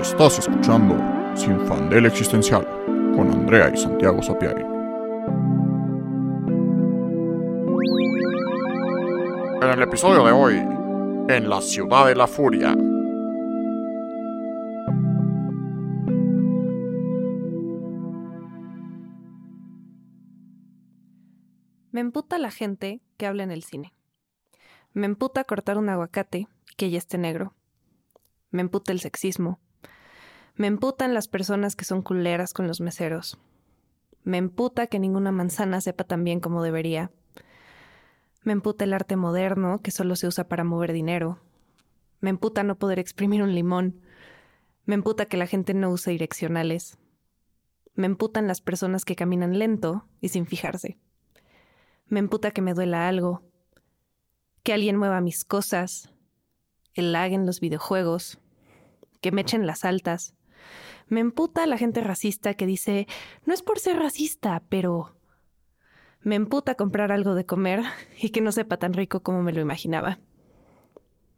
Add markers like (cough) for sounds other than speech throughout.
Estás escuchando Sin Fandel Existencial con Andrea y Santiago Sapiari. En el episodio de hoy, en la ciudad de la furia. Me emputa la gente que habla en el cine. Me emputa cortar un aguacate que ya esté negro. Me emputa el sexismo. Me emputan las personas que son culeras con los meseros. Me emputa que ninguna manzana sepa tan bien como debería. Me emputa el arte moderno que solo se usa para mover dinero. Me emputa no poder exprimir un limón. Me emputa que la gente no use direccionales. Me emputan las personas que caminan lento y sin fijarse. Me emputa que me duela algo. Que alguien mueva mis cosas. El lag en los videojuegos. Que me echen las altas. Me emputa la gente racista que dice, no es por ser racista, pero... Me emputa comprar algo de comer (laughs) y que no sepa tan rico como me lo imaginaba.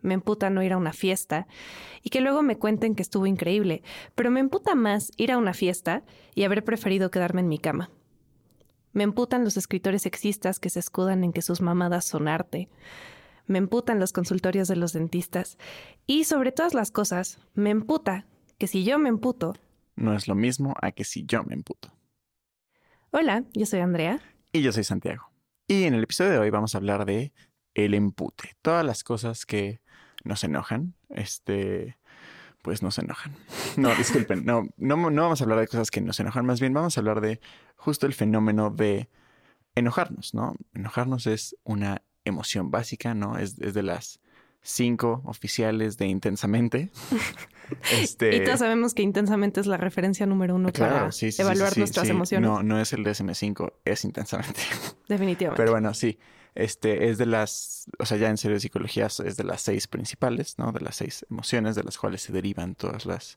Me emputa no ir a una fiesta y que luego me cuenten que estuvo increíble, pero me emputa más ir a una fiesta y haber preferido quedarme en mi cama. Me emputan los escritores sexistas que se escudan en que sus mamadas son arte. Me emputan los consultorios de los dentistas. Y sobre todas las cosas, me emputa que si yo me emputo... No es lo mismo a que si yo me emputo. Hola, yo soy Andrea. Y yo soy Santiago. Y en el episodio de hoy vamos a hablar de el empute. Todas las cosas que nos enojan, este, pues nos enojan. (laughs) No, disculpen, no, no, no vamos a hablar de cosas que nos enojan, más bien vamos a hablar de justo el fenómeno de enojarnos, ¿no? Enojarnos es una emoción básica, ¿no? Es, es de las cinco oficiales de Intensamente. (laughs) este, y todos sabemos que Intensamente es la referencia número uno para evaluar nuestras emociones. No, no es el DSM5, es Intensamente. (laughs) Definitivamente. Pero bueno, sí. Este es de las, o sea, ya en serio de psicología es de las seis principales, ¿no? De las seis emociones de las cuales se derivan todas las,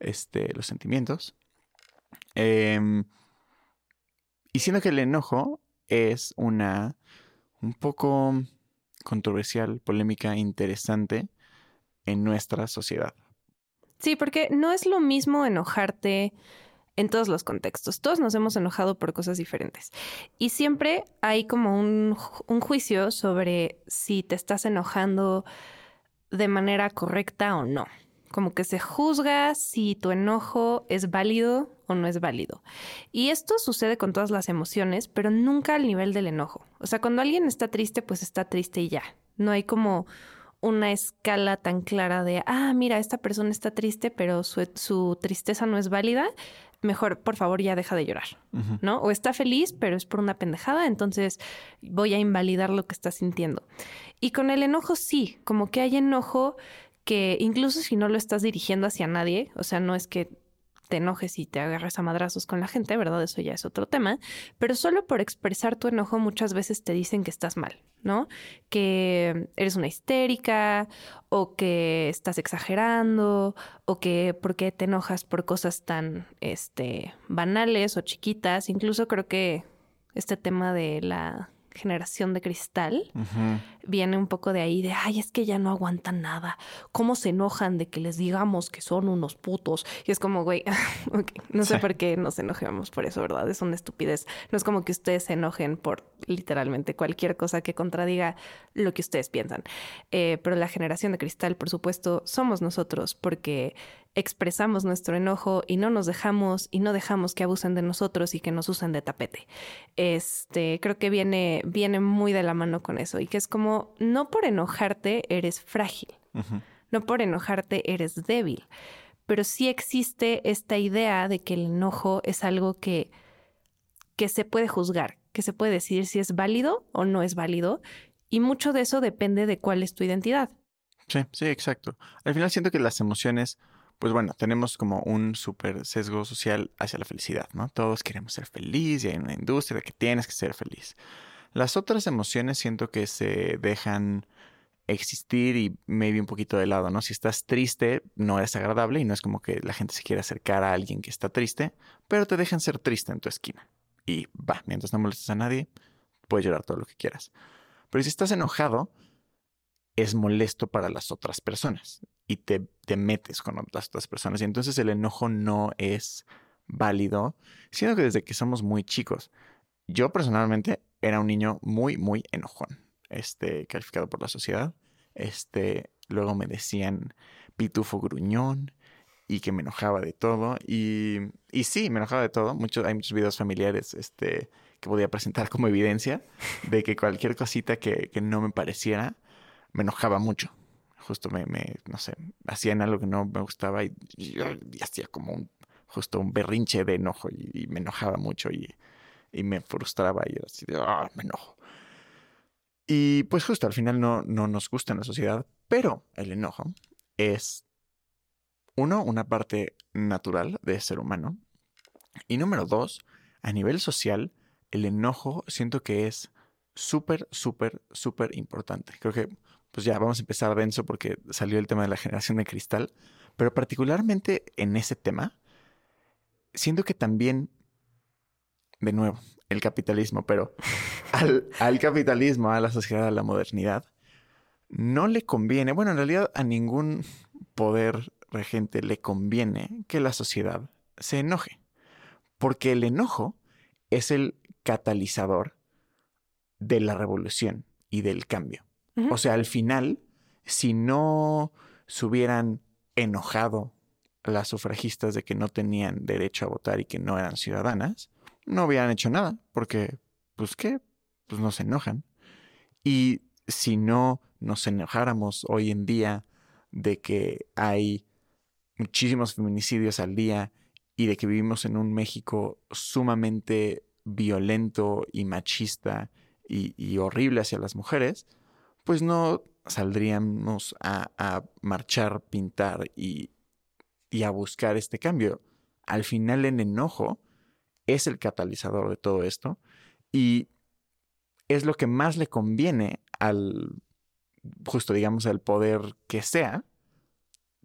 este, los sentimientos. Em, y siendo que el enojo es una un poco controversial, polémica, interesante en nuestra sociedad. Sí, porque no es lo mismo enojarte en todos los contextos. Todos nos hemos enojado por cosas diferentes. Y siempre hay como un, un, juicio sobre si te estás enojando de manera correcta o no. Como que se juzga si tu enojo es válido o no es válido. Y esto sucede con todas las emociones, pero nunca al nivel del enojo. O sea, cuando alguien está triste, pues está triste y ya. No hay como una escala tan clara de, ah, mira, esta persona está triste, pero su, tristeza no es válida, mejor, por favor, ya deja de llorar, ¿no? O está feliz, pero es por una pendejada, entonces voy a invalidar lo que está sintiendo. Y con el enojo sí, como que hay enojo que incluso si no lo estás dirigiendo hacia nadie, o sea, no es que te enojes y te agarres a madrazos con la gente, ¿verdad? Eso ya es otro tema, pero solo por expresar tu enojo muchas veces te dicen que estás mal, ¿no? Que eres una histérica o que estás exagerando o que por qué te enojas por cosas tan este banales o chiquitas, incluso creo que este tema de la generación de cristal, viene un poco de ahí de, ay, es que ya no aguantan nada. ¿Cómo se enojan de que les digamos que son unos putos? Y es como, güey, (laughs) no sé por qué nos enojemos por eso, ¿verdad? Es una estupidez. No es como que ustedes se enojen por literalmente cualquier cosa que contradiga lo que ustedes piensan. Eh, pero la generación de cristal, por supuesto, somos nosotros porque expresamos nuestro enojo y no nos dejamos y no dejamos que abusen de nosotros y que nos usen de tapete. Este, creo que viene, viene muy de la mano con eso y que es como, no por enojarte eres frágil, no por enojarte eres débil, pero sí existe esta idea de que el enojo es algo que, que se puede juzgar, que se puede decir si es válido o no es válido y mucho de eso depende de cuál es tu identidad. Sí, sí, exacto. Al final siento que las emociones pues bueno, tenemos como un súper sesgo social hacia la felicidad, ¿no? Todos queremos ser felices y hay una industria que tienes que ser feliz. Las otras emociones siento que se dejan existir y maybe un poquito de lado, ¿no? Si estás triste, no es agradable y no es como que la gente se quiera acercar a alguien que está triste, pero te dejan ser triste en tu esquina. Y va, mientras no molestes a nadie, puedes llorar todo lo que quieras. Pero si estás enojado, es molesto para las otras personas y te te metes con las otras personas. Y entonces el enojo no es válido, siendo que desde que somos muy chicos. Yo personalmente era un niño muy, muy enojón, este, calificado por la sociedad. Este, luego me decían pitufo gruñón y que me enojaba de todo. Y, y sí, me enojaba de todo. Muchos, hay muchos videos familiares este, que podía presentar como evidencia de que cualquier cosita que, que no me pareciera me enojaba mucho. Justo me, me, no sé, hacían algo que no me gustaba y, y, hacía como un, justo un berrinche de enojo y, me enojaba mucho y, y, me frustraba y era así de, ah, me enojo. Y pues justo al final no, no nos gusta en la sociedad, pero el enojo es, uno, una parte natural de ser humano. Y número dos, a nivel social, el enojo siento que es súper, súper, súper importante. Creo que pues ya vamos a empezar denso porque salió el tema de la generación de cristal, pero particularmente en ese tema, siento que también, de nuevo, el capitalismo, pero (laughs) al, al, capitalismo, a la sociedad, a la modernidad, no le conviene, bueno, en realidad a ningún poder regente le conviene que la sociedad se enoje, porque el enojo es el catalizador de la revolución y del cambio. O sea, al final, si no se hubieran enojado las sufragistas de que no tenían derecho a votar y que no eran ciudadanas, no hubieran hecho nada, porque, pues, ¿qué? Pues no se enojan. Y si no nos enojáramos hoy en día de que hay muchísimos feminicidios al día y de que vivimos en un México sumamente violento y machista y horrible hacia las mujeres, pues no saldríamos a, a marchar, pintar y, y, a buscar este cambio. Al final el enojo es el catalizador de todo esto y es lo que más le conviene al, justo digamos, al poder que sea,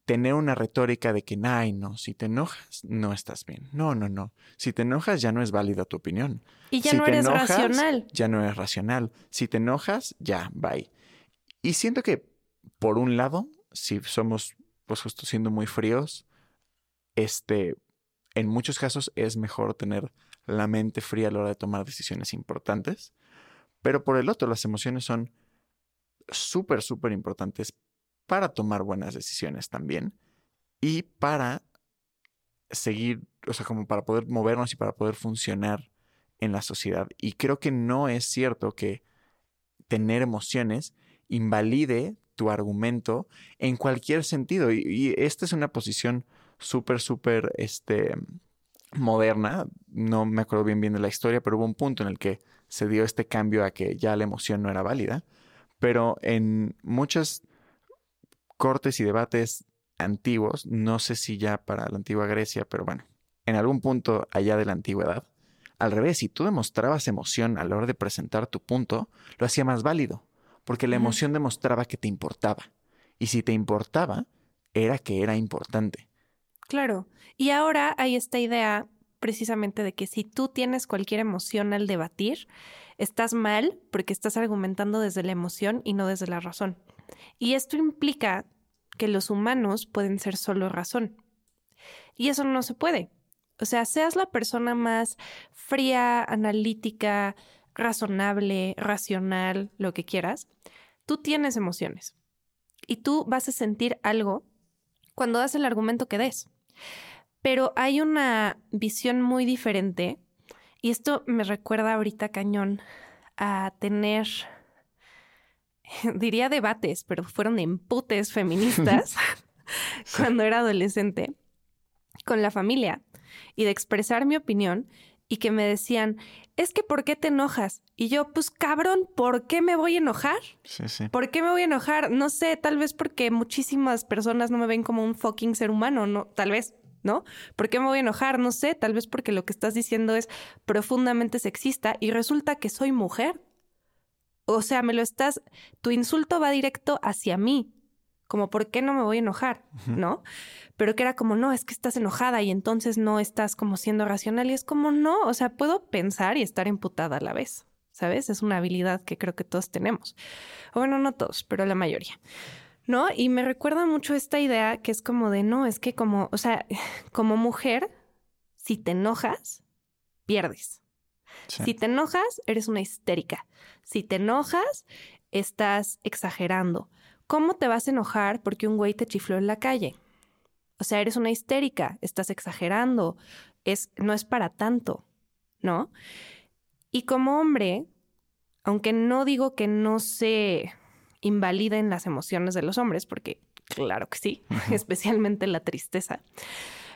tener una retórica de que, ay, no, si te enojas, no estás bien. No, no, no. Si te enojas, ya no es válida tu opinión. Y ya si no eres enojas, racional. Ya no eres racional. Si te enojas, ya, bye. Y siento que, por un lado, si somos, pues justo siendo muy fríos, este, en muchos casos es mejor tener la mente fría a la hora de tomar decisiones importantes. Pero por el otro, las emociones son súper, súper importantes para tomar buenas decisiones también y para seguir, o sea, como para poder movernos y para poder funcionar en la sociedad. Y creo que no es cierto que tener emociones invalide tu argumento en cualquier sentido. Y, esta es una posición súper, súper, este, moderna. No me acuerdo bien bien de la historia, pero hubo un punto en el que se dio este cambio a que ya la emoción no era válida. Pero en muchas cortes y debates antiguos, no sé si ya para la antigua Grecia, pero bueno, en algún punto allá de la antigüedad, al revés, si tú demostrabas emoción a la hora de presentar tu punto, lo hacía más válido, porque la emoción demostraba que te importaba. Y si te importaba, era que era importante. Claro. Y ahora hay esta idea precisamente de que si tú tienes cualquier emoción al debatir, estás mal porque estás argumentando desde la emoción y no desde la razón. Y esto implica que los humanos pueden ser solo razón. Y eso no se puede. O sea, seas la persona más fría, analítica, razonable, racional, lo que quieras, tú tienes emociones. Y tú vas a sentir algo cuando das el argumento que des. Pero hay una visión muy diferente y esto me recuerda ahorita cañón a tener, (laughs) diría debates, pero fueron emputes feministas (laughs) cuando era adolescente con la familia y de expresar mi opinión y que me decían, es que ¿por qué te enojas? Y yo, pues cabrón, ¿por qué me voy a enojar? Sí, sí. ¿Por qué me voy a enojar? No sé, tal vez porque muchísimas personas no me ven como un fucking ser humano, no, tal vez, ¿no? ¿Por qué me voy a enojar? No sé, tal vez porque lo que estás diciendo es profundamente sexista y resulta que soy mujer. O sea, me lo estás, tu insulto va directo hacia mí, como ¿por qué no me voy a enojar? ¿No? Pero que era como, no, es que estás enojada y entonces no estás como siendo racional y es como, no, o sea, puedo pensar y estar imputada a la vez, ¿sabes? Es una habilidad que creo que todos tenemos. O bueno, no todos, pero la mayoría. ¿No? Y me recuerda mucho esta idea que es como de, no, es que como, o sea, (laughs) como mujer, si te enojas, pierdes. Sí. Si te enojas, eres una histérica. Si te enojas, estás exagerando. ¿Cómo te vas a enojar porque un güey te chifló en la calle? O sea, eres una histérica, estás exagerando, es, no es para tanto, ¿no? Y como hombre, aunque no digo que no se invaliden las emociones de los hombres, porque claro que sí, (laughs) especialmente la tristeza.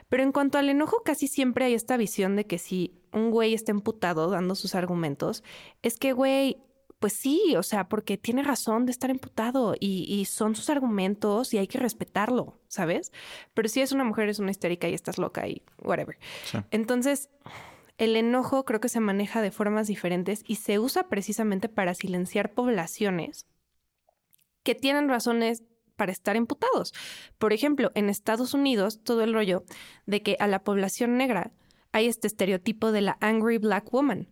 Pero en cuanto al enojo, casi siempre hay esta visión de que si un güey está emputado dando sus argumentos, es que, güey, pues sí, o sea, porque tiene razón de estar emputado y, y son sus argumentos y hay que respetarlo, ¿sabes? Pero si es una mujer, es una histérica y estás loca y whatever. Sí. Entonces, el enojo creo que se maneja de formas diferentes y se usa precisamente para silenciar poblaciones que tienen razones para estar emputados. Por ejemplo, en Estados Unidos, todo el rollo de que a la población negra hay este estereotipo de la angry black woman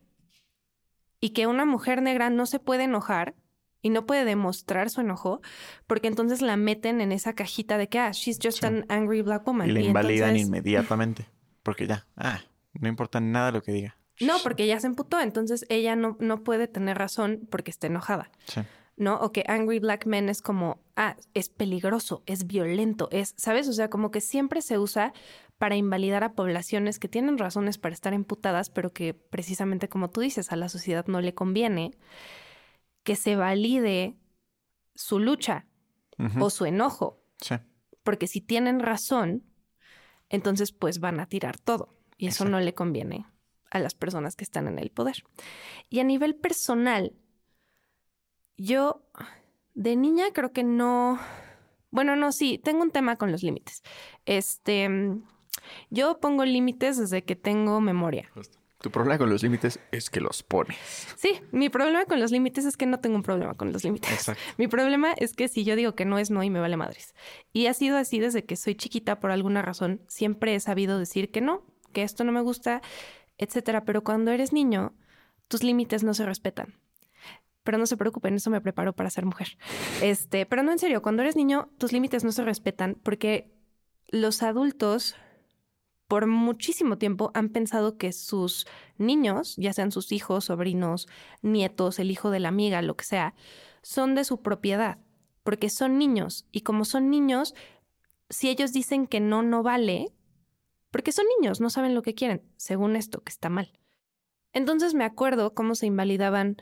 y que una mujer negra no se puede enojar y no puede demostrar su enojo porque entonces la meten en esa cajita de que, ah, she's just Sí. an angry black woman. Y le invalidan entonces- inmediatamente. Porque ya, ah, no importa nada lo que diga. No, porque ya se emputó, entonces ella no, no puede tener razón porque está enojada, Sí. ¿no? O que Angry Black Men es como, ah, es peligroso, es violento, es, ¿sabes? O sea, como que siempre se usa para invalidar a poblaciones que tienen razones para estar emputadas, pero que precisamente como tú dices, a la sociedad no le conviene que se valide su lucha o su enojo, Sí. porque si tienen razón, entonces pues van a tirar todo y eso no le conviene a las personas que están en el poder. Y a nivel personal, yo de niña creo que no, bueno, no, sí, tengo un tema con los límites. Este, yo pongo límites desde que tengo memoria. Tu problema con los límites es que los pones. Sí, mi problema con los límites es que no tengo un problema con los límites. Exacto. Mi problema es que si yo digo que no es no y me vale madres. Y ha sido así desde que soy chiquita por alguna razón. Siempre he sabido decir que no, que esto no me gusta, etcétera. Pero cuando eres niño, tus límites no se respetan. Pero no se preocupen, eso me preparó para ser mujer. Este, pero no en serio, cuando eres niño, tus límites no se respetan porque los adultos por muchísimo tiempo han pensado que sus niños, ya sean sus hijos, sobrinos, nietos, el hijo de la amiga, lo que sea, son de su propiedad, porque son niños. Y como son niños, si ellos dicen que no, no vale, porque son niños, no saben lo que quieren, según esto, que está mal. Entonces me acuerdo cómo se invalidaban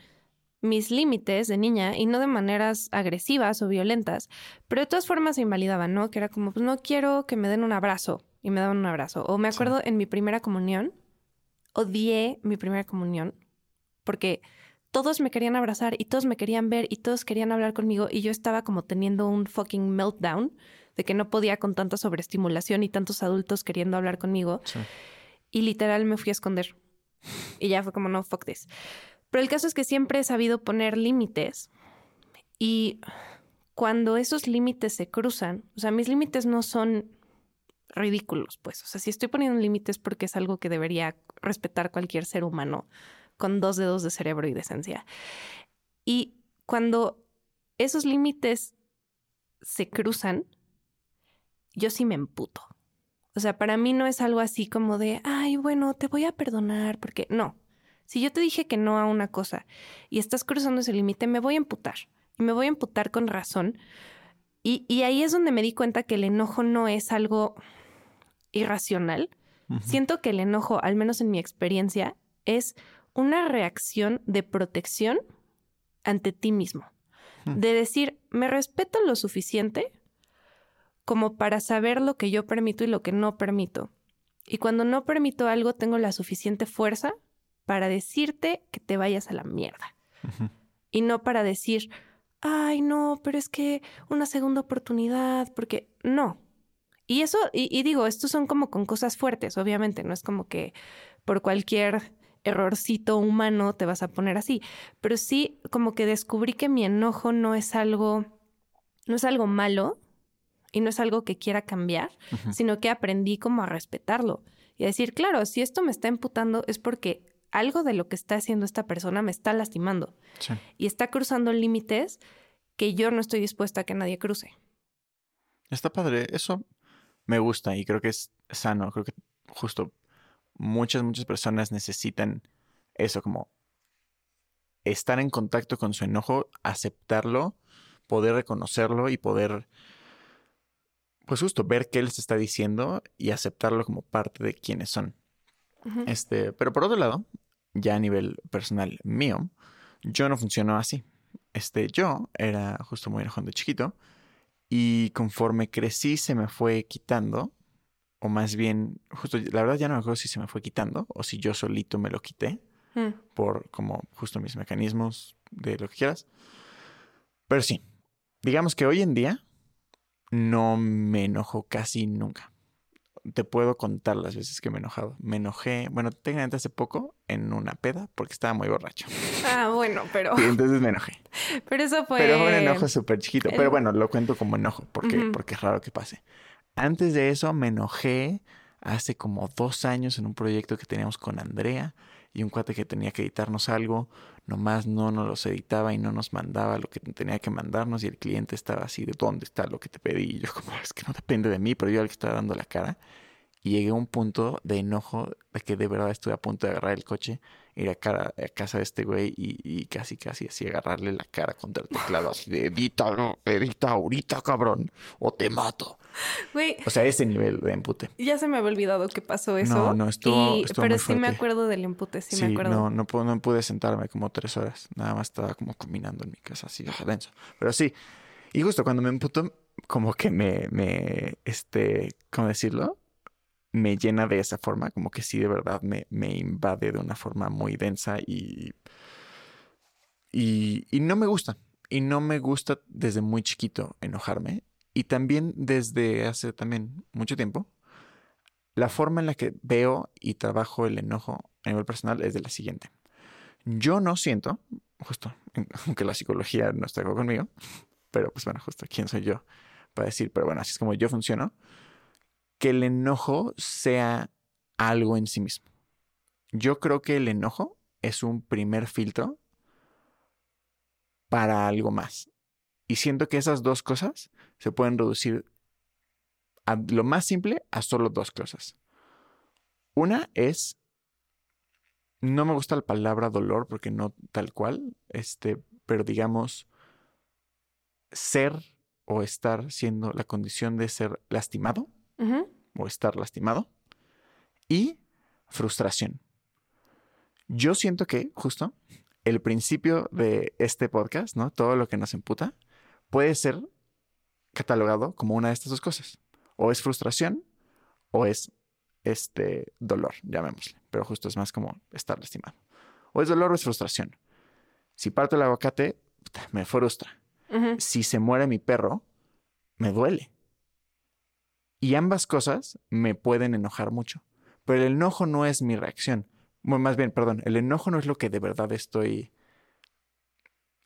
mis límites de niña y no de maneras agresivas o violentas, pero de todas formas se invalidaban, ¿no? Que era como, pues no quiero que me den un abrazo y me daban un abrazo. O me Sí. acuerdo en mi primera comunión, odié mi primera comunión porque todos me querían abrazar y todos me querían ver y todos querían hablar conmigo y yo estaba como teniendo un fucking meltdown de que no podía con tanta sobreestimulación y tantos adultos queriendo hablar conmigo Sí. y literal me fui a esconder. Y ya fue como, no, fuck this. Pero el caso es que siempre he sabido poner límites y cuando esos límites se cruzan, o sea, mis límites no son ridículos, pues, o sea, si estoy poniendo límites porque es algo que debería respetar cualquier ser humano con dos dedos de cerebro y de esencia. Y cuando esos límites se cruzan, yo sí me emputo. O sea, para mí no es algo así como de, ay, bueno, te voy a perdonar, porque no. Si yo te dije que no a una cosa y estás cruzando ese límite, me voy a emputar. Y me voy a emputar con razón. Y, y ahí es donde me di cuenta que el enojo no es algo irracional. Siento que el enojo, al menos en mi experiencia, es una reacción de protección ante ti mismo. Hmm. De decir, me respeto lo suficiente como para saber lo que yo permito y lo que no permito. Y cuando no permito algo, tengo la suficiente fuerza para decirte que te vayas a la mierda. Y no para decir, ay, no, pero es que una segunda oportunidad, porque no. Y eso, y, y digo, estos son como con cosas fuertes, obviamente, no es como que por cualquier errorcito humano te vas a poner así, pero sí como que descubrí que mi enojo no es algo, no es algo malo y no es algo que quiera cambiar, sino que aprendí como a respetarlo y a decir, claro, si esto me está imputando es porque algo de lo que está haciendo esta persona me está lastimando Sí. y está cruzando límites que yo no estoy dispuesta a que nadie cruce. Está padre. Eso me gusta y creo que es sano. Creo que justo muchas, muchas personas necesitan eso, como estar en contacto con su enojo, aceptarlo, poder reconocerlo y poder, pues justo, ver qué les está diciendo y aceptarlo como parte de quienes son. Este, pero por otro lado, ya a nivel personal mío, yo no funcionó así. Este, yo era justo muy enojón de chiquito y conforme crecí se me fue quitando, o más bien, justo, la verdad ya no me acuerdo si se me fue quitando o si yo solito me lo quité mm. por como justo mis mecanismos de lo que quieras. Pero sí, digamos que hoy en día no me enojo casi nunca te puedo contar las veces que me he enojado. Me enojé, bueno, técnicamente hace poco en una peda porque estaba muy borracho. Ah, bueno, pero. Y entonces me enojé. (laughs) Pero eso fue. Pero fue un enojo súper chiquito. Pero bueno, lo cuento como enojo porque, porque es raro que pase. Antes de eso me enojé hace como dos años en un proyecto que teníamos con Andrea y un cuate que tenía que editarnos algo, nomás no nos los editaba y no nos mandaba lo que tenía que mandarnos y el cliente estaba así de dónde está lo que te pedí y yo como es que no depende de mí, pero yo al que estaba dando la cara y llegué a un punto de enojo de que de verdad estuve a punto de agarrar el coche, ir a, cara, a casa de este güey y, casi, casi así agarrarle la cara contra el teclado, así de edita, no, edita ahorita, cabrón, o te mato. Güey. O sea, ese nivel de empute. Ya se me había olvidado que pasó eso. No, no, estuvo, Pero sí me acuerdo del empute, sí, me acuerdo. No, no, no pude sentarme como tres horas. Nada más estaba como combinando en mi casa, así, denso. Pero sí. Y justo cuando me emputó, como que me, me, este, ¿cómo decirlo? Me llena de esa forma, como que sí de verdad me, me invade de una forma muy densa y, y, y, no me gusta. Y no me gusta desde muy chiquito enojarme. Y también desde hace también mucho tiempo, la forma en la que veo y trabajo el enojo a nivel personal es de la siguiente. Yo no siento, justo, (laughs) aunque la psicología no está conmigo, pero pues bueno, justo quién soy yo para decir, pero bueno, así es como yo funciono que el enojo sea algo en sí mismo. Yo creo que el enojo es un primer filtro para algo más. Y siento que esas dos cosas se pueden reducir a lo más simple a solo dos cosas. Una es, no me gusta la palabra dolor porque no tal cual, este, pero digamos, ser o estar siendo la condición de ser lastimado o estar lastimado. Y frustración. Yo siento que, justo, el principio de este podcast, ¿no? Todo lo que nos emputa, puede ser catalogado como una de estas dos cosas. O es frustración o es este dolor, llamémosle. Pero justo es más como estar lastimado. O es dolor o es frustración. Si parto el aguacate, me frustra. Si se muere mi perro, me duele. Y ambas cosas me pueden enojar mucho. Pero el enojo no es mi reacción. Bueno, más bien, perdón, el enojo no es lo que de verdad estoy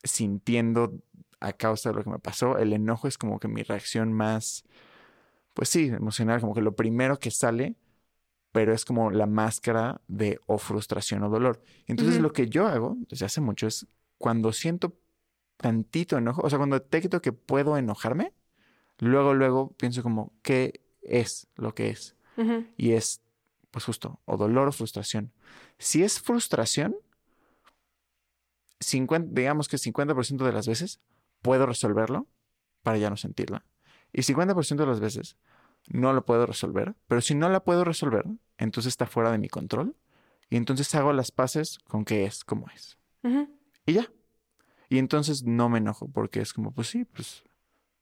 sintiendo a causa de lo que me pasó. El enojo es como que mi reacción más, pues sí, emocional, como que lo primero que sale, pero es como la máscara de o frustración o dolor. Entonces lo que yo hago desde hace mucho es cuando siento tantito enojo, o sea, cuando detecto que puedo enojarme, luego, luego pienso como, ¿qué es lo que es. Y es, pues justo, o dolor o frustración. Si es frustración, 50, digamos que 50% de las veces puedo resolverlo para ya no sentirla. Y 50% de las veces no lo puedo resolver. Pero si no la puedo resolver, entonces está fuera de mi control. Y entonces hago las paces con que es como es. Y ya. Y entonces no me enojo porque es como, pues sí, pues,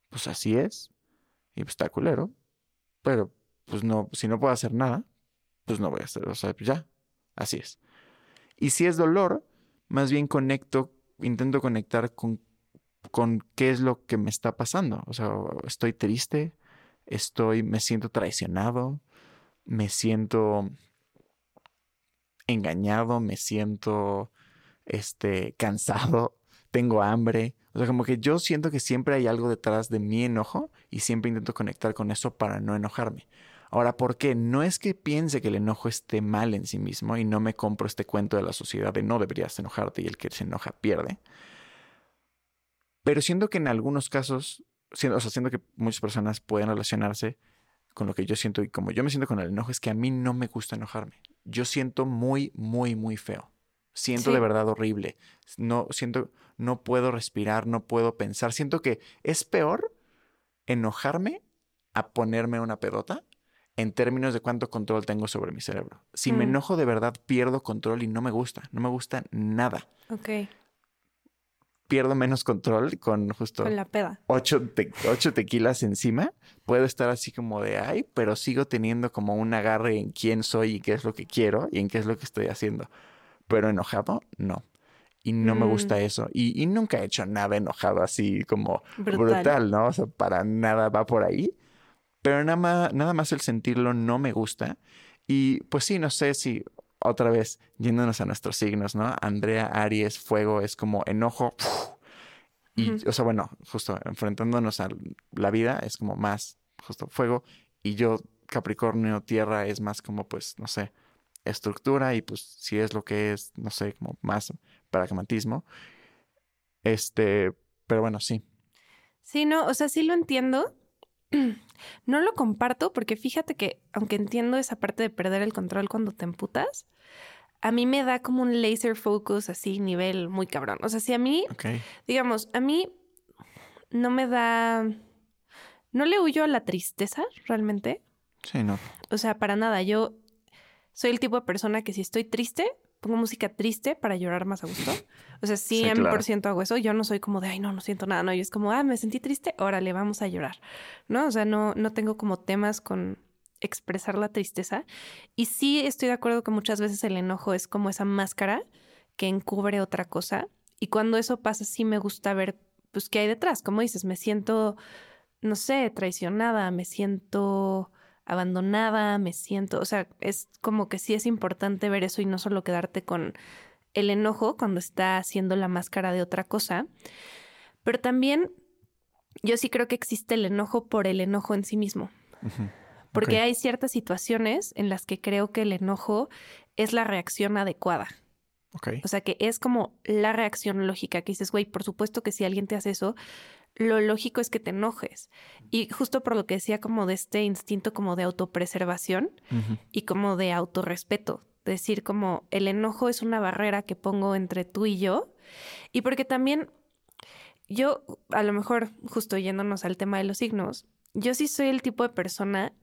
pues así es. Y pues está culero pero pues no, si no puedo hacer nada, pues no voy a hacer, o sea, pues ya, así es. Y si es dolor, más bien conecto, intento conectar con, con qué es lo que me está pasando. O sea, estoy triste, estoy, me siento traicionado, me siento engañado, me siento este cansado, (laughs) tengo hambre, o sea, como que yo siento que siempre hay algo detrás de mi enojo y siempre intento conectar con eso para no enojarme. Ahora, ¿por qué? No es que piense que el enojo esté mal en sí mismo y no me compro este cuento de la sociedad de no deberías enojarte y el que se enoja pierde. Pero siento que en algunos casos siento, o sea, siento que muchas personas pueden relacionarse con lo que yo siento y como yo me siento con el enojo es que a mí no me gusta enojarme. Yo siento muy, muy, muy feo. Siento Sí. de verdad horrible. No siento, no puedo respirar, no puedo pensar. Siento que es peor enojarme a ponerme una pedota en términos de cuánto control tengo sobre mi cerebro. Si me Mm. enojo de verdad, pierdo control y no me gusta. No me gusta nada. Ok. Pierdo menos control con justo Con la peda. ocho, te- ocho tequilas encima. Puedo estar así como de ay, pero sigo teniendo como un agarre en quién soy y qué es lo que quiero y en qué es lo que estoy haciendo. Pero enojado, no. Y no me Mm. gusta eso. Y, y nunca he hecho nada enojado así como Brutal. brutal. ¿no? O sea, para nada va por ahí. Pero nada más, nada más el sentirlo no me gusta. Y pues sí, no sé si otra vez yéndonos a nuestros signos, ¿no? Andrea, Aries, Fuego es como enojo. Y, o sea, bueno, justo enfrentándonos a la vida es como más justo fuego. Y yo, Capricornio, Tierra es más como, pues, no sé, estructura y pues si es lo que es, no sé, como más pragmatismo. Este, pero bueno, sí. Sí, no, o sea, sí lo entiendo. (clears throat) No lo comparto porque fíjate que, aunque entiendo esa parte de perder el control cuando te emputas, a mí me da como un laser focus así, nivel muy cabrón. O sea, si a mí, Ok. digamos, a mí no me da. No le huyo a la tristeza realmente. Sí, no. O sea, para nada. Yo soy el tipo de persona que si estoy triste, pongo música triste para llorar más a gusto. O sea, Sí, 100% claro. hago eso. Yo no soy como de, ay, no, no siento nada. No, yo es como, ah, me sentí triste, órale, vamos a llorar. ¿No? O sea, no, no tengo como temas con expresar la tristeza. Y sí estoy de acuerdo que muchas veces el enojo es como esa máscara que encubre otra cosa. Y cuando eso pasa, sí me gusta ver, pues, qué hay detrás. Como dices, me siento, no sé, traicionada, me siento abandonada, me siento, o sea, es como que sí es importante ver eso y no solo quedarte con el enojo cuando está haciendo la máscara de otra cosa, pero también yo sí creo que existe el enojo por el enojo en sí mismo, porque hay ciertas situaciones en las que creo que el enojo es la reacción adecuada. O sea, que es como la reacción lógica que dices, güey, por supuesto que si alguien te hace eso, lo lógico es que te enojes. Y justo por lo que decía como de este instinto como de autopreservación y como de autorrespeto. Decir como el enojo es una barrera que pongo entre tú y yo. Y porque también yo, a lo mejor justo yéndonos al tema de los signos, yo sí soy el tipo de persona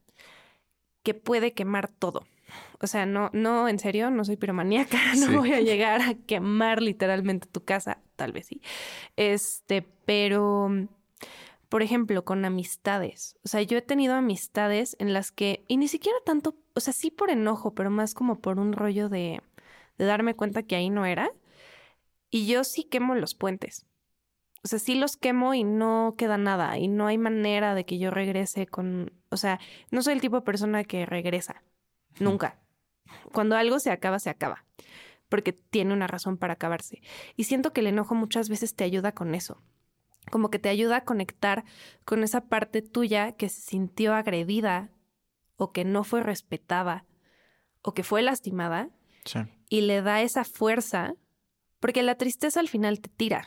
que puede quemar todo. O sea, no, no, en serio, no soy piromaníaca, (laughs) no Sí. voy a llegar a quemar literalmente tu casa, tal vez sí. Este, pero, por ejemplo, con amistades. O sea, yo he tenido amistades en las que, y ni siquiera tanto, o sea, sí por enojo, pero más como por un rollo de, de darme cuenta que ahí no era. Y yo sí quemo los puentes. O sea, sí los quemo y no queda nada. Y no hay manera de que yo regrese con. O sea, no soy el tipo de persona que regresa. Nunca. Cuando algo se acaba, se acaba. Porque tiene una razón para acabarse. Y siento que el enojo muchas veces te ayuda con eso. Como que te ayuda a conectar con esa parte tuya que se sintió agredida o que no fue respetada o que fue lastimada Sí. y le da esa fuerza. Porque la tristeza al final te tira.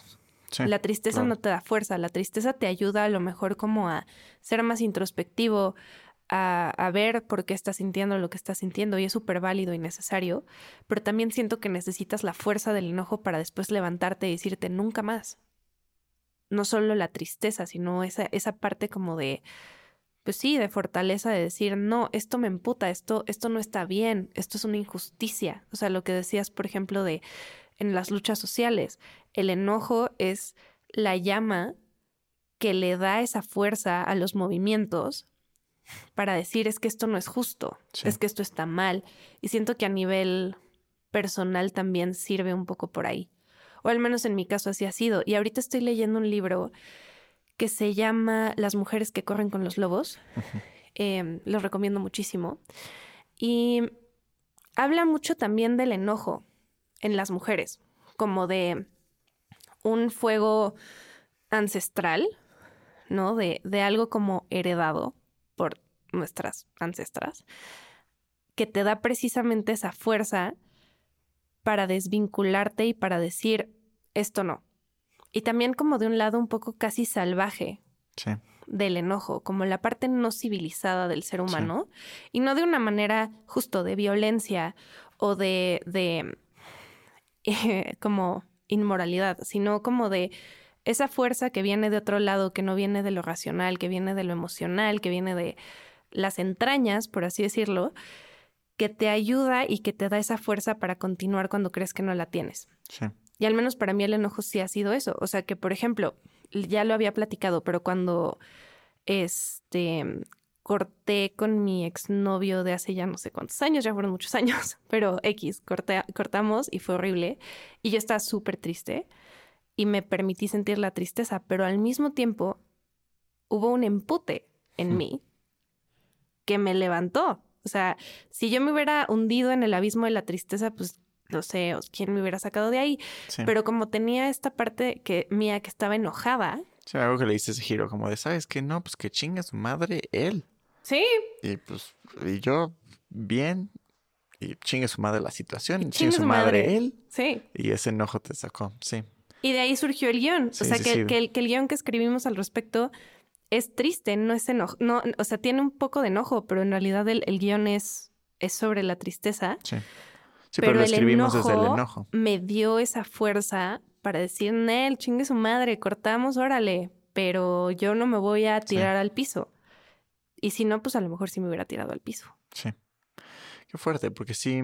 Sí. La tristeza claro. no te da fuerza, la tristeza te ayuda a lo mejor como a ser más introspectivo, a, ver por qué estás sintiendo lo que estás sintiendo y es súper válido y necesario, pero también siento que necesitas la fuerza del enojo para después levantarte y decirte nunca más. No solo la tristeza, sino esa, esa parte como de, pues sí, de fortaleza de decir, no, esto me emputa, esto, esto no está bien, esto es una injusticia. O sea, lo que decías, por ejemplo, de en las luchas sociales, el enojo es la llama que le da esa fuerza a los movimientos para decir es que esto no es justo, Sí. es que esto está mal. Y siento que a nivel personal también sirve un poco por ahí. O al menos en mi caso así ha sido. Y ahorita estoy leyendo un libro que se llama Las mujeres que corren con los lobos. Eh, lo recomiendo muchísimo. Y habla mucho también del enojo en las mujeres, como de un fuego ancestral, ¿no? De, de algo como heredado por nuestras ancestras, que te da precisamente esa fuerza para desvincularte y para decir esto no. Y también como de un lado un poco casi salvaje, Sí. del enojo, como la parte no civilizada del ser humano, y no de una manera justo de violencia o de, de eh, (laughs) como inmoralidad, sino como de esa fuerza que viene de otro lado, que no viene de lo racional, que viene de lo emocional, que viene de las entrañas, por así decirlo, que te ayuda y que te da esa fuerza para continuar cuando crees que no la tienes. Sí. Y al menos para mí el enojo sí ha sido eso. O sea que, por ejemplo, ya lo había platicado, pero cuando este corté con mi exnovio de hace ya no sé cuántos años, ya fueron muchos (laughs) años, pero X, cortamos y fue horrible. Y yo estaba súper triste y me permití sentir la tristeza, pero al mismo tiempo hubo un empute en mí que me levantó. O sea, si yo me hubiera hundido en el abismo de la tristeza, pues no sé, quién me hubiera sacado de ahí. Pero como tenía esta parte que mía que estaba enojada. Sí, algo que le diste ese giro, como de, ¿sabes qué? No, pues que chinga su madre él. Sí. Y pues, y yo, bien, y chingue su madre la situación, y chingue, su madre, él. Sí. Y ese enojo te sacó, sí. Y de ahí surgió el guion. o sea, que, que, el, que el guion que escribimos al respecto es triste, no es enojo. No, o sea, tiene un poco de enojo, pero en realidad el, el guion es, es sobre la tristeza. Sí. Sí, pero, lo escribimos desde el enojo. Me dio esa fuerza para decir, Nel, chingue su madre, cortamos, órale, pero yo no me voy a tirar al piso. Y si no, pues a lo mejor sí me hubiera tirado al piso. Sí. Qué fuerte, porque sí.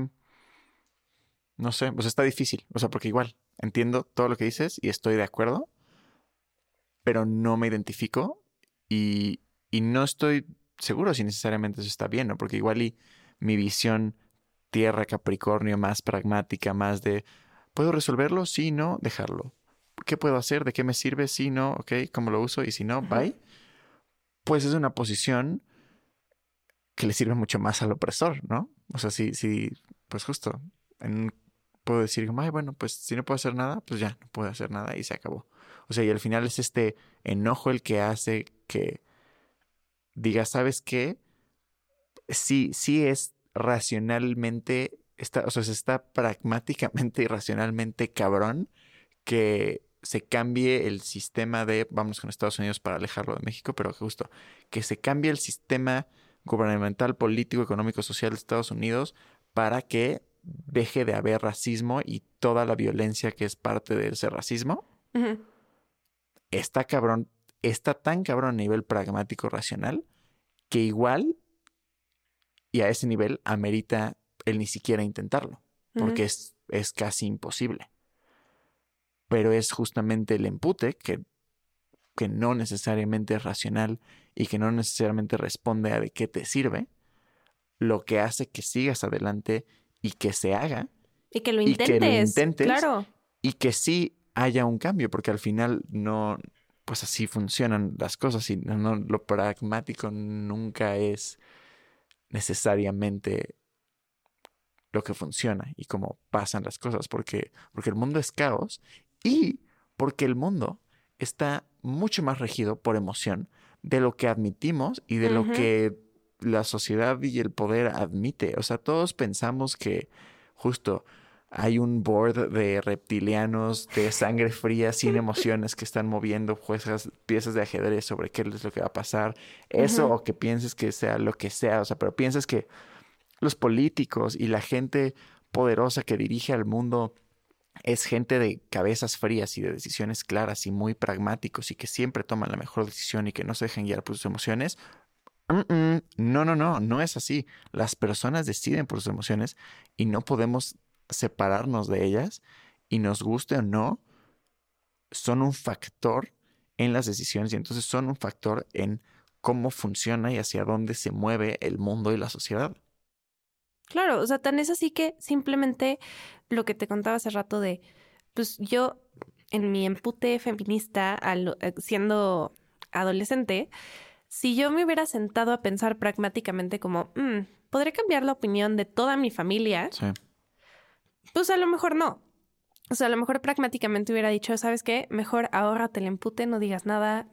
No sé, pues está difícil. O sea, porque igual entiendo todo lo que dices y estoy de acuerdo, pero no me identifico y, y no estoy seguro si necesariamente eso está bien, ¿no? Porque igual y mi visión Tierra, Capricornio, más pragmática, más de, ¿puedo resolverlo? Sí, no, dejarlo. ¿Qué puedo hacer? ¿De qué me sirve? Sí, no, ok, ¿cómo lo uso? Y si no, bye. Pues es una posición que le sirve mucho más al opresor, ¿no? O sea, si, si pues justo, puedo decir, ay, bueno, pues si no puedo hacer nada, pues ya, no puedo hacer nada y se acabó. O sea, y al final es este enojo el que hace que diga, ¿sabes qué? Sí, sí es racionalmente, está, o sea, se está pragmáticamente y racionalmente cabrón que se cambie el sistema de, vamos con Estados Unidos para alejarlo de México, pero justo, que se cambie el sistema gubernamental, político, económico, social de Estados Unidos para que deje de haber racismo y toda la violencia que es parte de ese racismo. Está cabrón, está tan cabrón a nivel pragmático racional que igual y a ese nivel amerita el ni siquiera intentarlo, porque es, es casi imposible. Pero es justamente el empute que, que no necesariamente es racional y que no necesariamente responde a de qué te sirve, lo que hace que sigas adelante y que se haga. Y que lo intentes. claro. Y que sí haya un cambio, porque al final no, pues así funcionan las cosas y no, lo pragmático nunca es necesariamente lo que funciona y cómo pasan las cosas, porque, porque el mundo es caos y porque el mundo está mucho más regido por emoción de lo que admitimos y de lo que la sociedad y el poder admite. O sea, todos pensamos que justo hay un board de reptilianos de sangre fría, sin (laughs) emociones, que están moviendo piezas de ajedrez sobre qué es lo que va a pasar. Eso o que pienses que sea lo que sea, o sea, pero piensas que los políticos y la gente poderosa que dirige al mundo es gente de cabezas frías y de decisiones claras y muy pragmáticos y que siempre toman la mejor decisión y que no se dejen guiar por sus emociones. No, no, no, no es así. Las personas deciden por sus emociones y no podemos separarnos de ellas y nos guste o no, son un factor en las decisiones y entonces son un factor en cómo funciona y hacia dónde se mueve el mundo y la sociedad. Claro, o sea, tan es así que simplemente lo que te contaba hace rato de, pues yo en mi empute feminista, eh, siendo adolescente, si yo me hubiera sentado a pensar pragmáticamente como, mm, podré cambiar la opinión de toda mi familia, sí. Pues a lo mejor no. O sea, a lo mejor pragmáticamente hubiera dicho, ¿sabes qué? Mejor ahórrate el empute, no digas nada,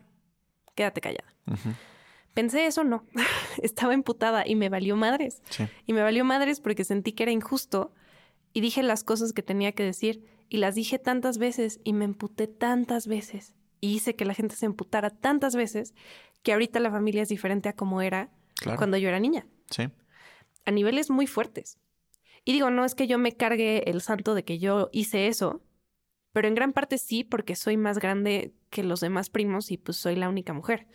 quédate callada. Pensé eso, no. (laughs) Estaba emputada y me valió madres. Y me valió madres porque sentí que era injusto y dije las cosas que tenía que decir y las dije tantas veces y me emputé tantas veces y hice que la gente se emputara tantas veces que ahorita la familia es diferente a como era Claro. cuando yo era niña, Sí. a niveles muy fuertes. Y digo, no es que yo me cargue el santo de que yo hice eso, pero en gran parte sí, porque soy más grande que los demás primos y pues soy la única mujer.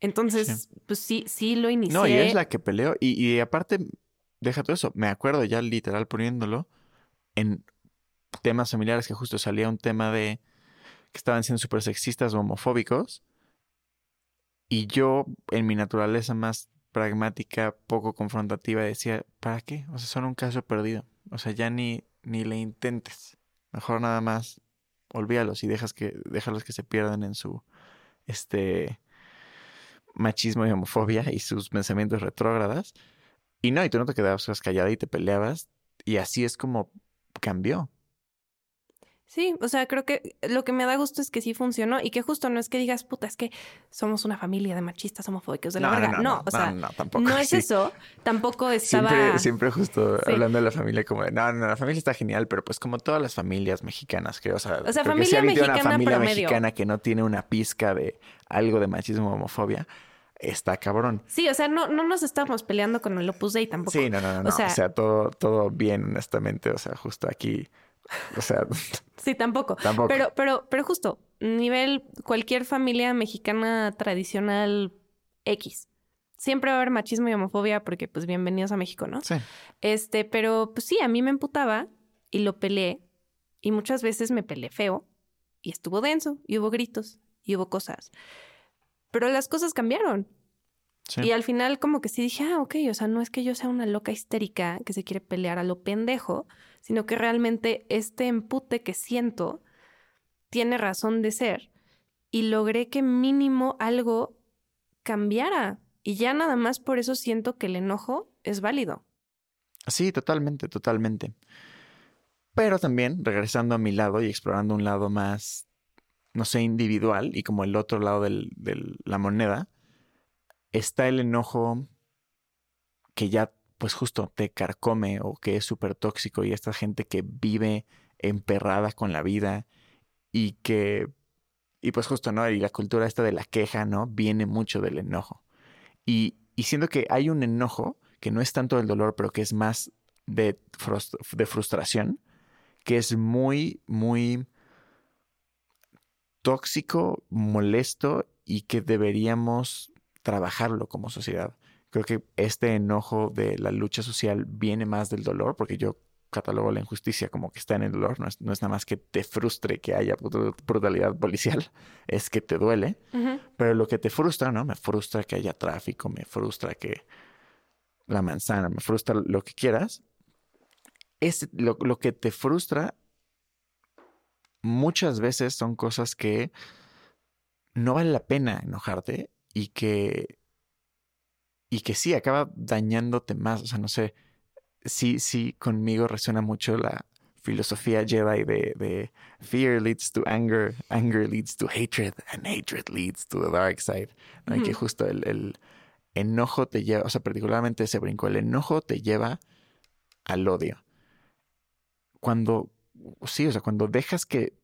Entonces, pues sí, sí lo inicié. No, y es la que peleó. Y, y aparte, deja todo eso. Me acuerdo ya literal poniéndolo en temas familiares que justo salía un tema de que estaban siendo súper sexistas o homofóbicos. Y yo, en mi naturaleza más pragmática, poco confrontativa, decía, ¿para qué? O sea, son un caso perdido. O sea, ya ni, ni le intentes. Mejor nada más olvídalos y dejas que, déjalos que se pierdan en su este machismo y homofobia y sus pensamientos retrógradas. Y no, y tú no te quedabas callada y te peleabas. Y así es como cambió. Sí, o sea, creo que lo que me da gusto es que sí funcionó y que justo no es que digas, puta, es que somos una familia de machistas homofóbicos de la verga. No, o sea, no, tampoco. no es sí. eso. Tampoco estaba... Siempre, siempre justo Sí. hablando de la familia como de, no, no, la familia está genial, pero pues como todas las familias mexicanas, creo, o sea, O sea, creo que si familia alguien tiene una mexicana familia promedio. mexicana que no tiene una pizca de algo de machismo o homofobia, está cabrón. Sí, o sea, no, no nos estamos peleando con el Opus Dei tampoco. Sí, no, no, no, no. O sea- todo, todo bien, honestamente, o sea, justo aquí, o sea, (laughs) Sí, tampoco. tampoco. Pero, pero, pero justo, nivel cualquier familia mexicana tradicional X. Siempre va a haber machismo y homofobia porque, pues, bienvenidos a México, ¿no? sí, Este, pero, pues sí, a mí me emputaba y lo peleé. Y muchas veces me peleé feo. Y estuvo denso. Y hubo gritos. Y hubo cosas. Pero las cosas cambiaron. Sí. Y al final como que sí dije, ah, ok, o sea, no es que yo sea una loca histérica que se quiere pelear a lo pendejo, sino que realmente este empute que siento tiene razón de ser. Y logré que mínimo algo cambiara. Y ya nada más por eso siento que el enojo es válido. Sí, totalmente, totalmente. Pero también, regresando a mi lado y explorando un lado más, no sé, individual y como el otro lado de la moneda, está el enojo que ya, pues justo, te carcome o que es súper tóxico y esta gente que vive emperrada con la vida y que, y pues justo, ¿no? Y la cultura esta de la queja, ¿no? Viene mucho del enojo. Y, y siento que hay un enojo que no es tanto del dolor, pero que es más de, de frustración, que es muy, muy tóxico, molesto y que deberíamos trabajarlo como sociedad. Creo que este enojo de la lucha social viene más del dolor, porque yo catalogo la injusticia como que está en el dolor, no es, no es nada más que te frustre que haya brut- brutalidad policial, (laughs) es que te duele. Pero lo que te frustra, ¿no? Me frustra que haya tráfico, me frustra que la manzana, me frustra lo que quieras. Es lo, lo que te frustra muchas veces son cosas que no vale la pena enojarte y que y que sí acaba dañándote más, o sea, no sé, sí sí conmigo resuena mucho la filosofía Jedi de, de fear leads to anger, anger leads to hatred, and hatred leads to the dark side. ¿no? Y que justo el, el enojo te lleva, o sea, particularmente ese brinco, el enojo te lleva al odio. Cuando, sí, o sea, cuando dejas que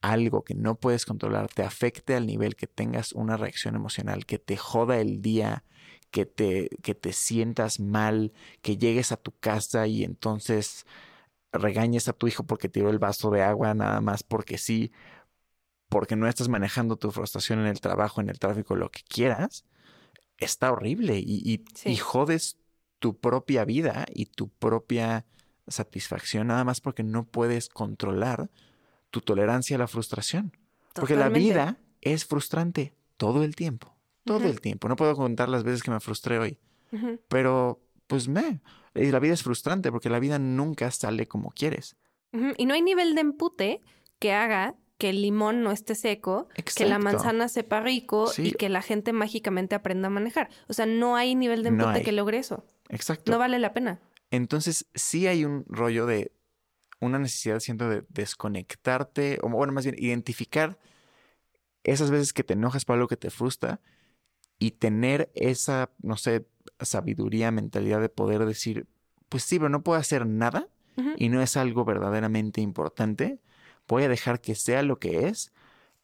algo que no puedes controlar te afecte al nivel que tengas una reacción emocional, que te joda el día, que te, que te sientas mal, que llegues a tu casa y entonces regañes a tu hijo porque tiró el vaso de agua nada más porque sí, porque no estás manejando tu frustración en el trabajo, en el tráfico, lo que quieras, está horrible y, y, Sí. y jodes tu propia vida y tu propia satisfacción nada más porque no puedes controlar tu tolerancia a la frustración. Porque la vida es frustrante todo el tiempo, todo el tiempo. No puedo contar las veces que me frustré hoy, pero pues me, y la vida es frustrante porque la vida nunca sale como quieres. Y no hay nivel de empute que haga que el limón no esté seco, que la manzana sepa rico Sí. y que la gente mágicamente aprenda a manejar. O sea, no hay nivel de empute que logre eso. Exacto. No vale la pena. Entonces, sí hay un rollo de una necesidad, siento, de desconectarte, o bueno, más bien, identificar esas veces que te enojas por algo que te frustra y tener esa, no sé, sabiduría, mentalidad de poder decir, pues sí, pero no puedo hacer nada y no es algo verdaderamente importante, voy a dejar que sea lo que es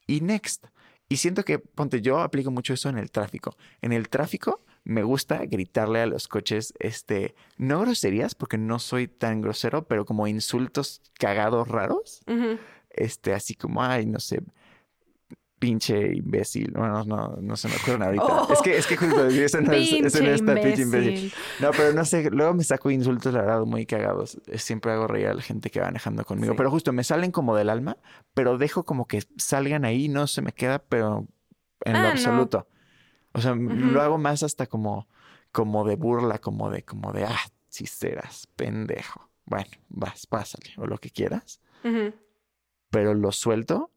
y next. Y siento que, ponte, yo aplico mucho eso en el tráfico. En el tráfico me gusta gritarle a los coches, este, no groserías, porque no soy tan grosero, pero como insultos cagados raros. Este, así como, ay, no sé, pinche imbécil. Bueno, no, no se me ocurren ahorita. Oh. (laughs) es que, es que justo eso no, es, eso no Pinche está pinche imbécil. No, pero no sé, luego me saco insultos, la verdad, muy cagados. Eh, Siempre hago reír a la gente que va manejando conmigo. Sí. Pero justo me salen como del alma, pero dejo como que salgan ahí, no se me queda, pero en Ah, lo no. O sea, lo hago más hasta como, como de burla, como de, como de, ah, si serás pendejo. Bueno, vas, pásale, o lo que quieras. Pero lo suelto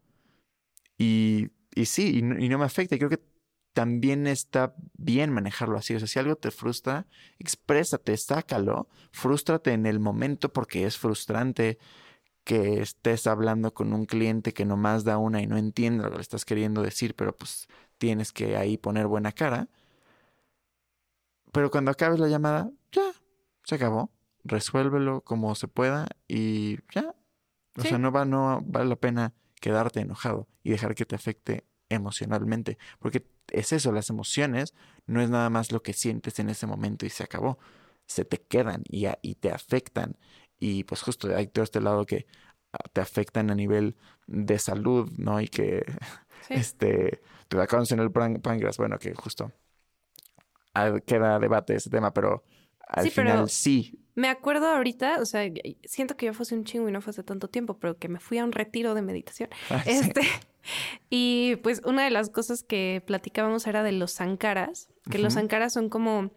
y, y sí, y no, y no me afecta. Y creo que también está bien manejarlo así. O sea, si algo te frustra, exprésate, sácalo, frústrate en el momento porque es frustrante que estés hablando con un cliente que nomás da una y no entiende lo que le estás queriendo decir, pero pues tienes que ahí poner buena cara. Pero cuando acabes la llamada, ya, se acabó. Resuélvelo como se pueda y ya. O Sí. sea, no, va, no vale la pena quedarte enojado y dejar que te afecte emocionalmente. Porque es eso, las emociones no es nada más lo que sientes en ese momento y se acabó. Se te quedan y, a- y te afectan. Y pues justo hay todo este lado que ah, te afectan a nivel de salud, ¿no? Y que (laughs) Sí. este, te da cáncer en el pán- páncreas. Bueno, que justo ah, queda debate ese tema, pero al Sí, pero- final sí. Me acuerdo ahorita, o sea, siento que yo fuese un chingo y no fue hace tanto tiempo, pero que me fui a un retiro de meditación. (laughs) Ah, sí. Este, (laughs) y pues una de las cosas que platicábamos era de los sankaras, que los sankaras son como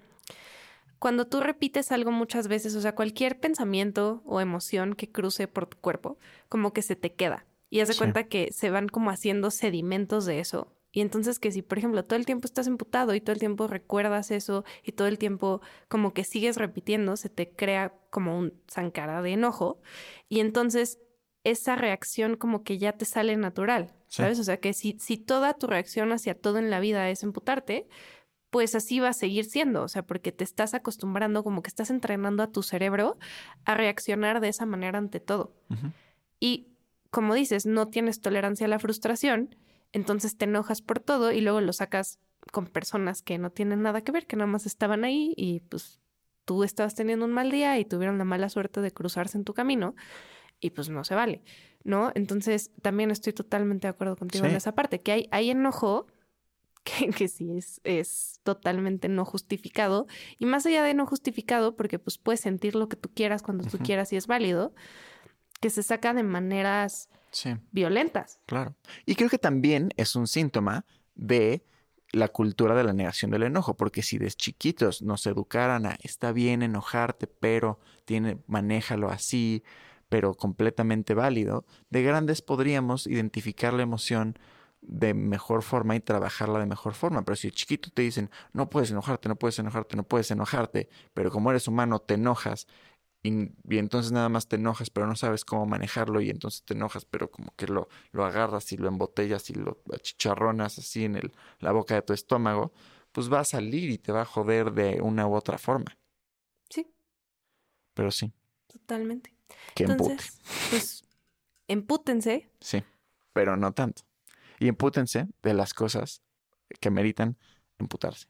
cuando tú repites algo muchas veces, o sea, cualquier pensamiento o emoción que cruce por tu cuerpo, como que se te queda. Y haz de Sí. cuenta que se van como haciendo sedimentos de eso. Y entonces que si, por ejemplo, todo el tiempo estás emputado y todo el tiempo recuerdas eso y todo el tiempo como que sigues repitiendo, se te crea como un sankara de enojo. Y entonces esa reacción como que ya te sale natural, Sí. ¿sabes? O sea, que si, si toda tu reacción hacia todo en la vida es emputarte, pues así va a seguir siendo, o sea, porque te estás acostumbrando, como que estás entrenando a tu cerebro a reaccionar de esa manera ante todo. Y como dices, no tienes tolerancia a la frustración, entonces te enojas por todo y luego lo sacas con personas que no tienen nada que ver, que nada más estaban ahí y pues tú estabas teniendo un mal día y tuvieron la mala suerte de cruzarse en tu camino y pues no se vale, ¿no? Entonces también estoy totalmente de acuerdo contigo en Sí. esa parte, que hay, hay enojo (laughs) que, que sí es, es totalmente no justificado y más allá de no justificado, porque pues puedes sentir lo que tú quieras cuando tú quieras y es válido, que se saca de maneras Sí. violentas. Claro. Y creo que también es un síntoma de la cultura de la negación del enojo, porque si desde chiquitos nos educaran a está bien enojarte, pero tiene, manéjalo así, pero completamente válido, de grandes podríamos identificar la emoción de mejor forma y trabajarla de mejor forma. Pero si de chiquito te dicen, no puedes enojarte, no puedes enojarte, no puedes enojarte, pero como eres humano te enojas y, y entonces nada más te enojas, pero no sabes cómo manejarlo y entonces te enojas, pero como que lo, lo agarras y lo embotellas y lo achicharronas así en el, la boca de tu estómago, pues va a salir y te va a joder de una u otra forma. Sí, Pero sí, totalmente. que empute. Entonces, pues, empútense. Sí, pero no tanto. Y empútense de las cosas que meritan emputarse.